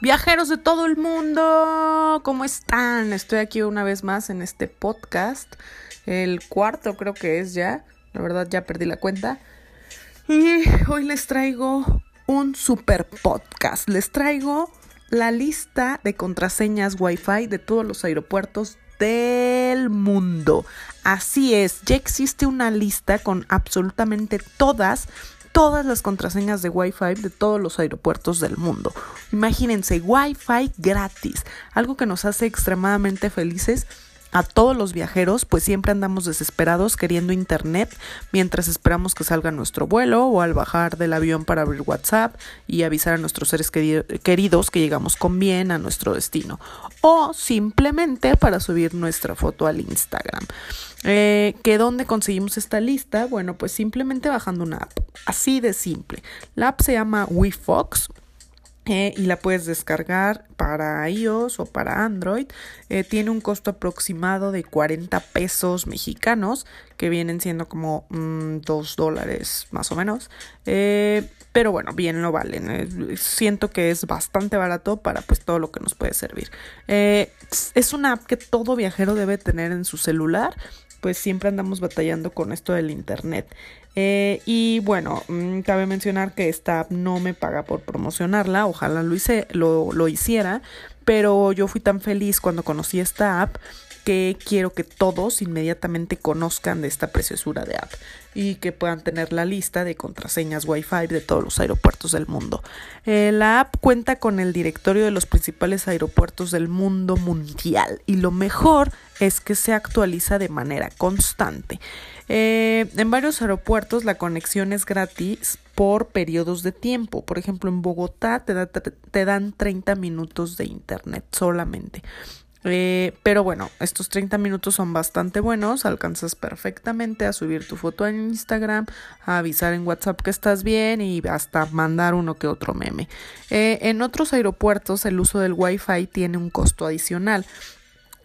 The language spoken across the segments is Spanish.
Viajeros de todo el mundo, ¿cómo están? Estoy aquí una vez más en este podcast, el cuarto creo que es ya, la verdad ya perdí la cuenta. Y hoy les traigo un super podcast, les traigo la lista de contraseñas Wi-Fi de todos los aeropuertos del mundo. Así es, ya existe una lista con absolutamente todas todas las contraseñas de Wi-Fi de todos los aeropuertos del mundo. Imagínense, Wi-Fi gratis, algo que nos hace extremadamente felices a todos los viajeros, pues siempre andamos desesperados queriendo internet mientras esperamos que salga nuestro vuelo o al bajar del avión para abrir WhatsApp y avisar a nuestros seres queridos que llegamos con bien a nuestro destino o simplemente para subir nuestra foto al Instagram. Eh, ¿Que dónde conseguimos esta lista? Bueno, pues simplemente bajando una app, así de simple. La app se llama WeFox eh, y la puedes descargar para iOS o para Android. Eh, tiene un costo aproximado de 40 pesos mexicanos, que vienen siendo como 2 mm, dólares más o menos. Eh, pero bueno, bien lo valen. siento que es bastante barato para pues todo lo que nos puede servir. es una app que todo viajero debe tener en su celular pues siempre andamos batallando con esto del internet. Y bueno, mm, cabe mencionar que esta app no me paga por promocionarla, ojalá lo, lo, lo hiciera, pero yo fui tan feliz cuando conocí esta app que quiero que todos inmediatamente conozcan de esta preciosura de app y que puedan tener la lista de contraseñas Wi-Fi de todos los aeropuertos del mundo. Eh, la app cuenta con el directorio de los principales aeropuertos del mundo mundial y lo mejor es que se actualiza de manera constante. Eh, en varios aeropuertos la conexión es gratis por periodos de tiempo. Por ejemplo, en Bogotá te, te dan 30 minutos de internet solamente. Eh, pero bueno, estos 30 minutos son bastante buenos, alcanzas perfectamente a subir tu foto en Instagram, a avisar en WhatsApp que estás bien y hasta mandar uno que otro meme. Eh, en otros aeropuertos el uso del Wi-Fi tiene un costo adicional.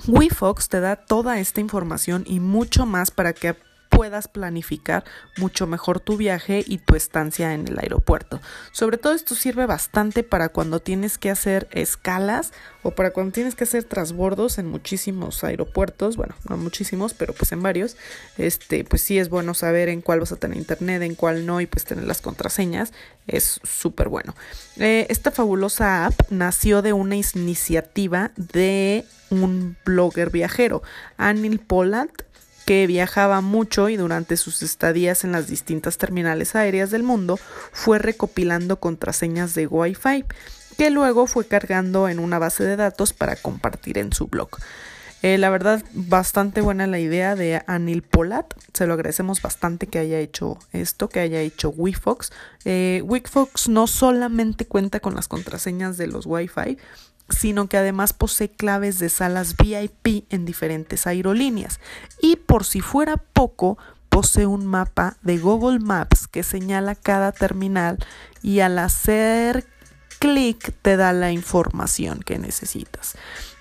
WeFox te da toda esta información y mucho más para que puedas planificar mucho mejor tu viaje y tu estancia en el aeropuerto. Sobre todo esto sirve bastante para cuando tienes que hacer escalas o para cuando tienes que hacer transbordos en muchísimos aeropuertos, bueno, no muchísimos, pero pues en varios, este, pues sí es bueno saber en cuál vas a tener internet, en cuál no y pues tener las contraseñas, es súper bueno. Eh, esta fabulosa app nació de una iniciativa de un blogger viajero, Anil Poland, que viajaba mucho y durante sus estadías en las distintas terminales aéreas del mundo fue recopilando contraseñas de Wi-Fi que luego fue cargando en una base de datos para compartir en su blog. Eh, la verdad, bastante buena la idea de Anil Polat. Se lo agradecemos bastante que haya hecho esto, que haya hecho WeFox. Eh, WeFox no solamente cuenta con las contraseñas de los Wi-Fi, sino que además posee claves de salas VIP en diferentes aerolíneas. Y por si fuera poco, posee un mapa de Google Maps que señala cada terminal y al hacer clic te da la información que necesitas.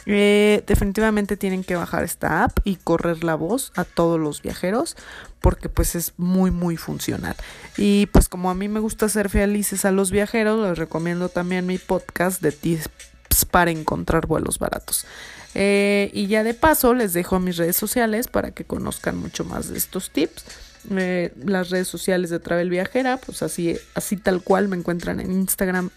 Eh, definitivamente tienen que bajar esta app y correr la voz a todos los viajeros porque pues es muy muy funcional y pues como a mí me gusta ser felices a los viajeros les recomiendo también mi podcast de tips para encontrar vuelos baratos. Eh, y ya de paso les dejo mis redes sociales para que conozcan mucho más de estos tips. Eh, las redes sociales de Travel Viajera, pues así, así tal cual me encuentran en Instagram,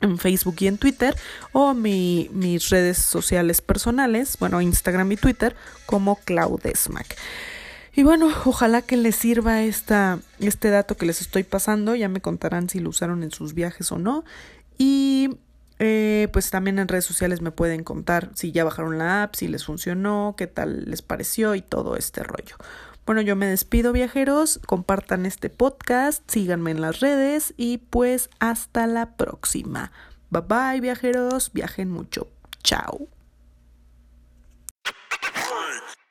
en Facebook y en Twitter, o mi, mis redes sociales personales, bueno, Instagram y Twitter, como Claudesmac. Y bueno, ojalá que les sirva esta, este dato que les estoy pasando. Ya me contarán si lo usaron en sus viajes o no. Y eh, pues también en redes sociales me pueden contar si ya bajaron la app, si les funcionó, qué tal les pareció y todo este rollo. Bueno, yo me despido viajeros, compartan este podcast, síganme en las redes y pues hasta la próxima. Bye bye viajeros, viajen mucho. Chao.